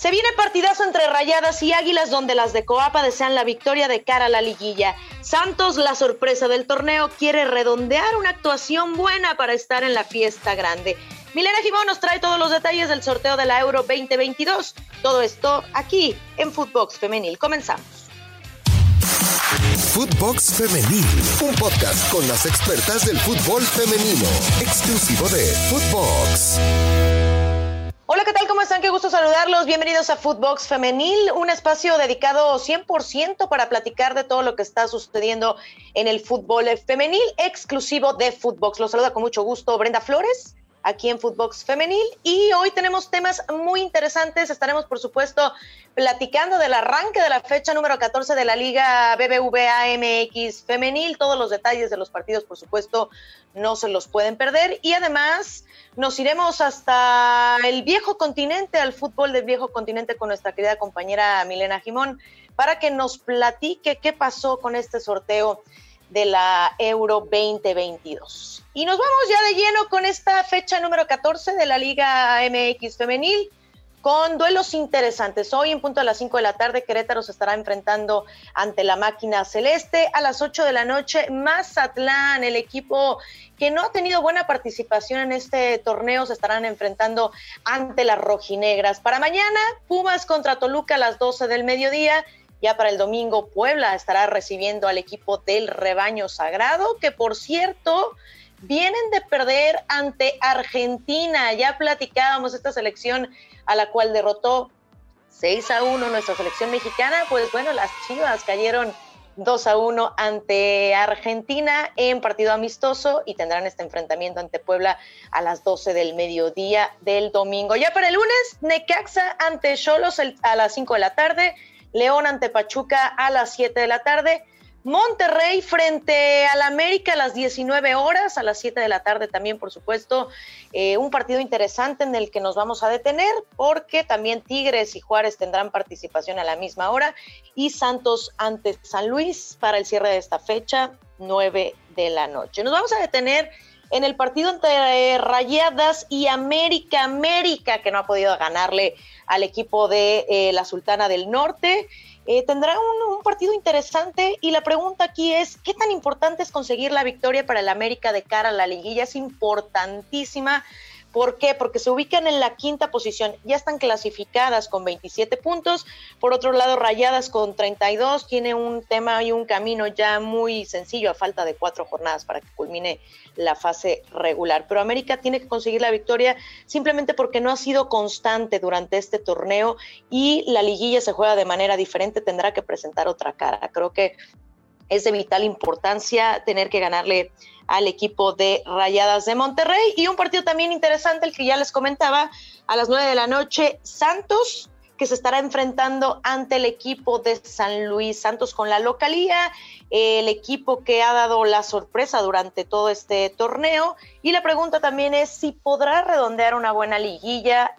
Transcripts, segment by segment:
Se viene partidazo entre Rayadas y Águilas donde las de Coapa desean la victoria de cara a la liguilla. Santos, la sorpresa del torneo, quiere redondear una actuación buena para estar en la fiesta grande. Milena Gimón nos trae todos los detalles del sorteo de la Euro 2022. Todo esto aquí en Footbox Femenil. Comenzamos. Footbox Femenil, un podcast con las expertas del fútbol femenino, exclusivo de Footbox. Hola, ¿qué tal? ¿Cómo están? Qué gusto saludarlos. Bienvenidos a Footbox Femenil, un espacio dedicado 100% para platicar de todo lo que está sucediendo en el fútbol femenil, exclusivo de Footbox. Los saluda con mucho gusto Brenda Flores aquí en Footbox Femenil y hoy tenemos temas muy interesantes. Estaremos, por supuesto, platicando del arranque de la fecha número 14 de la Liga BBVA MX Femenil. Todos los detalles de los partidos, por supuesto, no se los pueden perder. Y además nos iremos hasta el viejo continente, al fútbol del viejo continente con nuestra querida compañera Milena Jimón, para que nos platique qué pasó con este sorteo de la Euro 2022. Y nos vamos ya de lleno con esta fecha número 14 de la Liga MX Femenil con duelos interesantes. Hoy en punto a las 5 de la tarde Querétaro se estará enfrentando ante la máquina celeste. A las 8 de la noche Mazatlán, el equipo que no ha tenido buena participación en este torneo, se estarán enfrentando ante las rojinegras. Para mañana Pumas contra Toluca a las 12 del mediodía ya para el domingo, Puebla estará recibiendo al equipo del rebaño sagrado, que por cierto, vienen de perder ante Argentina. Ya platicábamos esta selección a la cual derrotó 6 a 1 nuestra selección mexicana. Pues bueno, las chivas cayeron 2 a 1 ante Argentina en partido amistoso y tendrán este enfrentamiento ante Puebla a las 12 del mediodía del domingo. Ya para el lunes, Necaxa ante Cholos a las 5 de la tarde. León ante Pachuca a las 7 de la tarde. Monterrey frente al América a las 19 horas, a las 7 de la tarde también, por supuesto, eh, un partido interesante en el que nos vamos a detener porque también Tigres y Juárez tendrán participación a la misma hora y Santos ante San Luis para el cierre de esta fecha, 9 de la noche. Nos vamos a detener en el partido entre Rayadas y América, América que no ha podido ganarle al equipo de eh, la Sultana del Norte. Eh, tendrá un, un, partido interesante y la pregunta aquí es, ¿qué tan importante es conseguir la victoria para el América de cara a la liguilla? Es importantísima ¿Por qué? Porque se ubican en la quinta posición, ya están clasificadas con 27 puntos. Por otro lado, Rayadas con 32, tiene un tema y un camino ya muy sencillo a falta de cuatro jornadas para que culmine la fase regular. Pero América tiene que conseguir la victoria simplemente porque no ha sido constante durante este torneo y la liguilla se juega de manera diferente, tendrá que presentar otra cara. Creo que es de vital importancia tener que ganarle al equipo de Rayadas de Monterrey. Y un partido también interesante, el que ya les comentaba, a las nueve de la noche, Santos, que se estará enfrentando ante el equipo de San Luis Santos con la localía, el equipo que ha dado la sorpresa durante todo este torneo. Y la pregunta también es si podrá redondear una buena liguilla.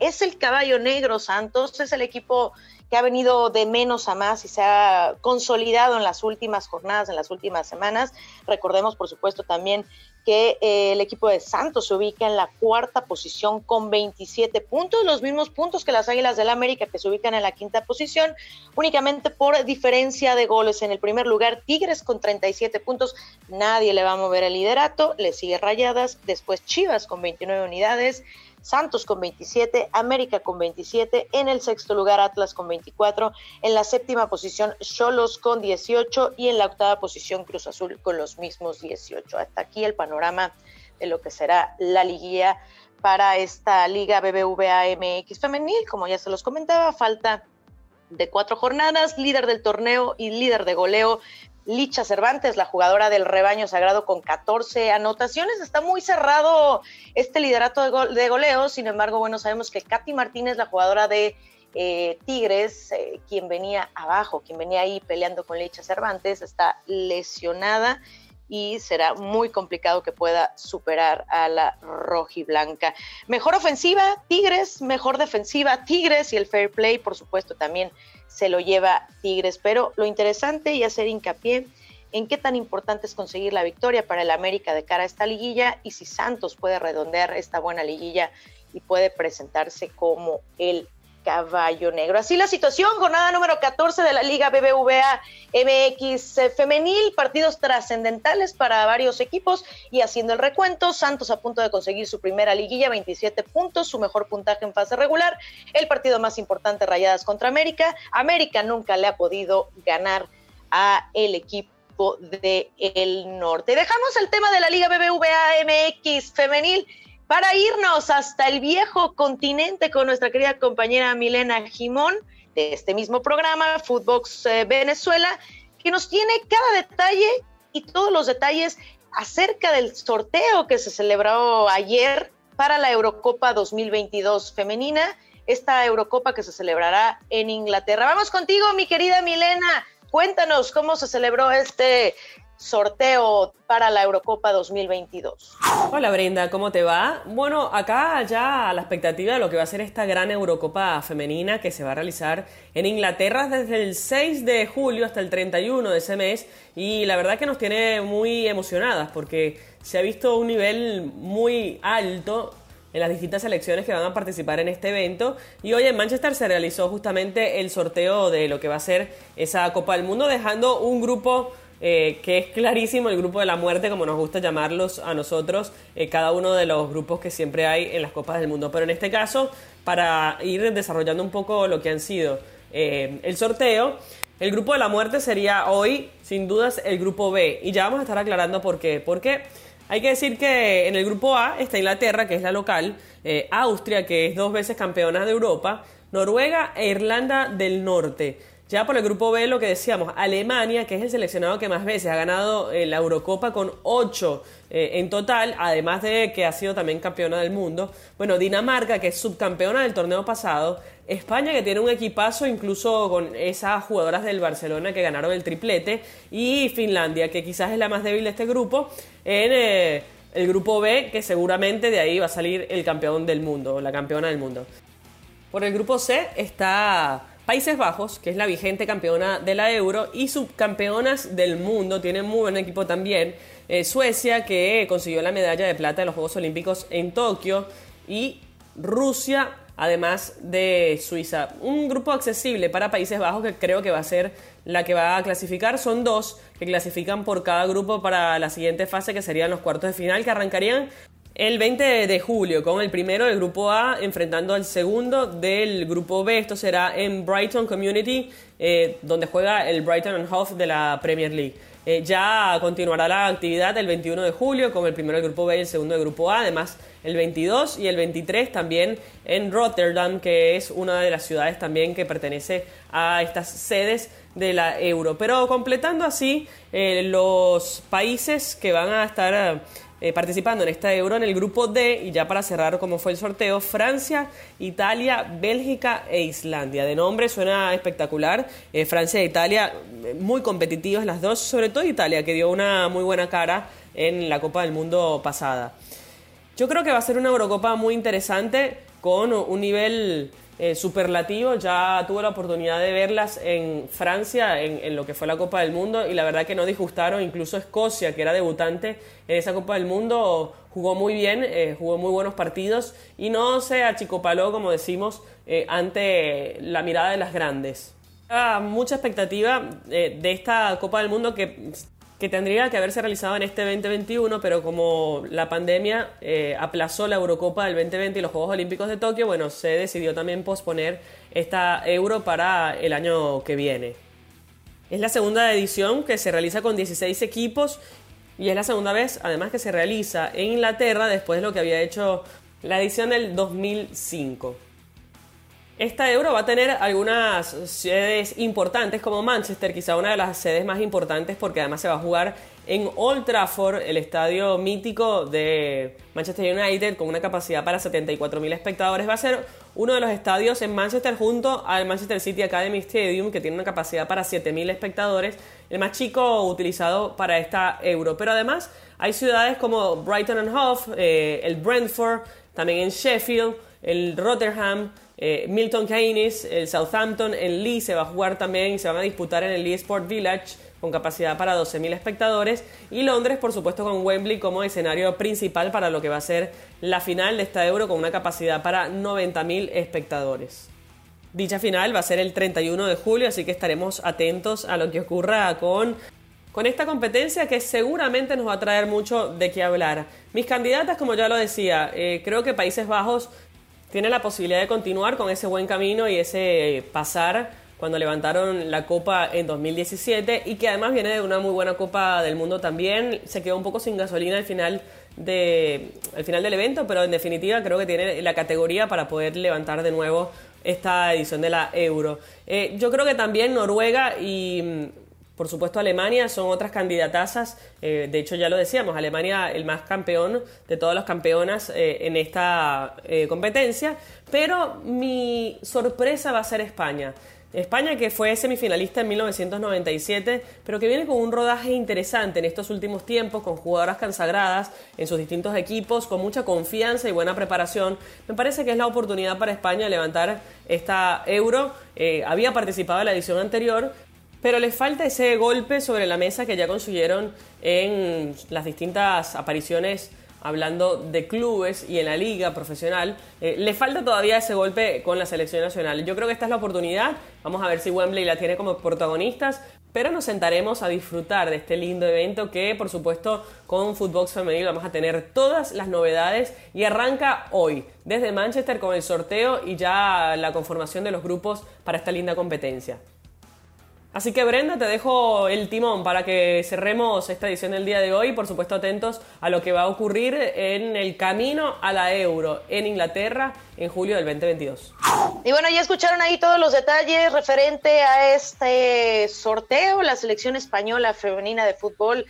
Es el caballo negro Santos, es el equipo ha venido de menos a más y se ha consolidado en las últimas jornadas, en las últimas semanas. Recordemos, por supuesto, también que eh, el equipo de Santos se ubica en la cuarta posición con 27 puntos, los mismos puntos que las Águilas del América que se ubican en la quinta posición, únicamente por diferencia de goles. En el primer lugar, Tigres con 37 puntos, nadie le va a mover el liderato, le sigue Rayadas, después Chivas con 29 unidades, Santos con 27, América con 27, en el sexto lugar Atlas con 24, en la séptima posición Cholos con 18 y en la octava posición Cruz Azul con los mismos 18. Hasta aquí el panorama de lo que será la liguilla para esta Liga BBVA MX femenil, como ya se los comentaba, falta de cuatro jornadas, líder del torneo y líder de goleo Licha Cervantes, la jugadora del rebaño sagrado con 14 anotaciones. Está muy cerrado este liderato de, goleo, sin embargo, bueno, sabemos que Katy Martínez, la jugadora de eh, Tigres, eh, quien venía abajo, quien venía ahí peleando con Licha Cervantes, está lesionada y será muy complicado que pueda superar a la rojiblanca. Mejor ofensiva, Tigres, mejor defensiva, Tigres y el fair play, por supuesto, también se lo lleva Tigres. Pero lo interesante y hacer hincapié en qué tan importante es conseguir la victoria para el América de cara a esta liguilla y si Santos puede redondear esta buena liguilla y puede presentarse como el caballo negro. Así la situación, jornada número 14 de la Liga BBVA MX eh, femenil, partidos trascendentales para varios equipos y haciendo el recuento, Santos a punto de conseguir su primera liguilla, 27 puntos, su mejor puntaje en fase regular, el partido más importante Rayadas contra América, América nunca le ha podido ganar a el equipo de el norte. Dejamos el tema de la Liga BBVA MX femenil para irnos hasta el viejo continente con nuestra querida compañera Milena Jimón de este mismo programa, Footbox eh, Venezuela, que nos tiene cada detalle y todos los detalles acerca del sorteo que se celebró ayer para la Eurocopa 2022 femenina, esta Eurocopa que se celebrará en Inglaterra. Vamos contigo, mi querida Milena. Cuéntanos cómo se celebró este sorteo para la Eurocopa 2022. Hola Brenda, ¿cómo te va? Bueno, acá ya la expectativa de lo que va a ser esta gran Eurocopa femenina que se va a realizar en Inglaterra desde el 6 de julio hasta el 31 de ese mes y la verdad que nos tiene muy emocionadas porque se ha visto un nivel muy alto en las distintas selecciones que van a participar en este evento. Y hoy en Manchester se realizó justamente el sorteo de lo que va a ser esa Copa del Mundo, dejando un grupo eh, que es clarísimo el grupo de la muerte, como nos gusta llamarlos a nosotros, eh, cada uno de los grupos que siempre hay en las Copas del Mundo. Pero en este caso, para ir desarrollando un poco lo que han sido eh, el sorteo, el grupo de la muerte sería hoy, sin dudas, el grupo B. Y ya vamos a estar aclarando por qué. Porque hay que decir que en el grupo A está Inglaterra, que es la local, Austria, que es dos veces campeona de Europa, Noruega e Irlanda del Norte. Ya por el grupo B, lo que decíamos, Alemania, que es el seleccionado que más veces ha ganado eh, la Eurocopa con 8 eh, en total, además de que ha sido también campeona del mundo. Bueno, Dinamarca, que es subcampeona del torneo pasado. España, que tiene un equipazo incluso con esas jugadoras del Barcelona que ganaron el triplete. Y Finlandia, que quizás es la más débil de este grupo. En eh, el grupo B, que seguramente de ahí va a salir el campeón del mundo, la campeona del mundo. Por el grupo C está Países Bajos, que es la vigente campeona de la Euro, y subcampeonas del mundo, tienen muy buen equipo también. Eh, Suecia, que consiguió la medalla de plata de los Juegos Olímpicos en Tokio, y Rusia, además de Suiza. Un grupo accesible para Países Bajos que creo que va a ser la que va a clasificar. Son dos que clasifican por cada grupo para la siguiente fase, que serían los cuartos de final, que arrancarían el 20 de julio con el primero del grupo A enfrentando al segundo del grupo B. Esto será en Brighton Community, eh, donde juega el Brighton and Hove de la Premier League. Eh, ya continuará la actividad el 21 de julio con el primero del grupo B y el segundo del grupo A. Además, el 22 y el 23 también en Rotterdam, que es una de las ciudades también que pertenece a estas sedes de la Euro. Pero completando así eh, los países que van a estar eh, participando en esta euro en el grupo D y ya para cerrar como fue el sorteo, Francia, Italia, Bélgica e Islandia. De nombre suena espectacular. Eh, Francia e Italia eh, muy competitivas las dos, sobre todo Italia que dio una muy buena cara en la Copa del Mundo pasada. Yo creo que va a ser una Eurocopa muy interesante con un nivel eh, superlativo. Ya tuve la oportunidad de verlas en Francia, en, lo que fue la Copa del Mundo, y la verdad que no disgustaron. Incluso Escocia, que era debutante en esa Copa del Mundo, jugó muy bien, eh, jugó muy buenos partidos y no se achicopaló, como decimos, eh, ante la mirada de las grandes. mucha expectativa de esta Copa del Mundo que que tendría que haberse realizado en este 2021, pero como la pandemia eh, aplazó la Eurocopa del 2020 y los Juegos Olímpicos de Tokio, bueno, se decidió también posponer esta Euro para el año que viene. Es la segunda edición que se realiza con 16 equipos y es la segunda vez, además, que se realiza en Inglaterra después de lo que había hecho la edición del 2005. Esta Euro va a tener algunas sedes importantes como Manchester, quizá una de las sedes más importantes porque además se va a jugar en Old Trafford, el estadio mítico de Manchester United con una capacidad para 74.000 espectadores. Va a ser uno de los estadios en Manchester junto al Manchester City Academy Stadium que tiene una capacidad para 7.000 espectadores, el más chico utilizado para esta Euro. Pero además hay ciudades como Brighton and Hove, eh, el Brentford, también en Sheffield, el Rotterdam, eh, Milton Keynes, el Southampton, en Lee se va a jugar también y se van a disputar en el Lee Sport Village con capacidad para 12.000 espectadores y Londres por supuesto con Wembley como escenario principal para lo que va a ser la final de esta Euro con una capacidad para 90.000 espectadores. Dicha final va a ser el 31 de julio, así que estaremos atentos a lo que ocurra con con esta competencia que seguramente nos va a traer mucho de qué hablar. Mis candidatas, como ya lo decía, eh, creo que Países Bajos tiene la posibilidad de continuar con ese buen camino y ese pasar cuando levantaron la Copa en 2017 y que además viene de una muy buena Copa del Mundo también. Se quedó un poco sin gasolina al final, de, al final del evento, pero en definitiva creo que tiene la categoría para poder levantar de nuevo esta edición de la Euro. Eh, yo creo que también Noruega y por supuesto, Alemania son otras candidatazas. Eh, de hecho, ya lo decíamos, Alemania el más campeón de todas las campeonas eh, en esta eh, competencia. Pero mi sorpresa va a ser España. España que fue semifinalista en 1997, pero que viene con un rodaje interesante en estos últimos tiempos, con jugadoras consagradas en sus distintos equipos, con mucha confianza y buena preparación. Me parece que es la oportunidad para España de levantar esta euro. había participado en la edición anterior, pero les falta ese golpe sobre la mesa que ya consiguieron en las distintas apariciones hablando de clubes y en la liga profesional. Eh, le falta todavía ese golpe con la selección nacional. Yo creo que esta es la oportunidad. Vamos a ver si Wembley la tiene como protagonistas. Pero nos sentaremos a disfrutar de este lindo evento que, por supuesto, con Footbox Femenil vamos a tener todas las novedades y arranca hoy, desde Manchester con el sorteo y ya la conformación de los grupos para esta linda competencia. Así que Brenda, te dejo el timón para que cerremos esta edición del día de hoy. Por supuesto, atentos a lo que va a ocurrir en el camino a la euro en Inglaterra en julio del 2022. Y bueno, ya escucharon ahí todos los detalles referente a este sorteo. La selección española femenina de fútbol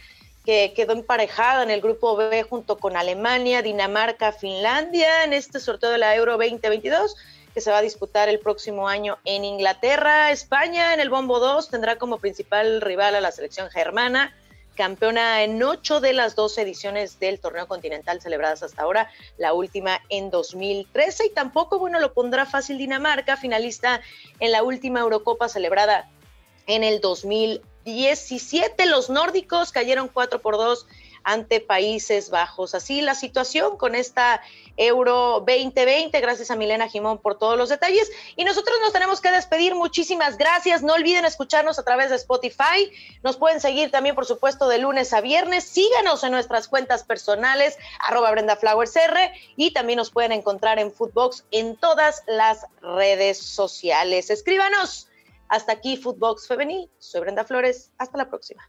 que quedó emparejada en el grupo B junto con Alemania, Dinamarca, Finlandia en este sorteo de la Euro 2022 que se va a disputar el próximo año en Inglaterra. España en el Bombo 2 tendrá como principal rival a la selección germana, campeona en ocho de las dos ediciones del torneo continental celebradas hasta ahora, la última en 2013 y tampoco, bueno, lo pondrá fácil Dinamarca, finalista en la última Eurocopa celebrada en el 2017. Los nórdicos cayeron 4 por 2 ante Países Bajos. Así la situación con esta Euro 2020. Gracias a Milena Jimón por todos los detalles. Y nosotros nos tenemos que despedir. Muchísimas gracias. No olviden escucharnos a través de Spotify. Nos pueden seguir también, por supuesto, de lunes a viernes. Síganos en nuestras cuentas personales, arroba Brenda Flowers R, y también nos pueden encontrar en Footbox en todas las redes sociales. Escríbanos. Hasta aquí Footbox Femenil. Soy Brenda Flores. Hasta la próxima.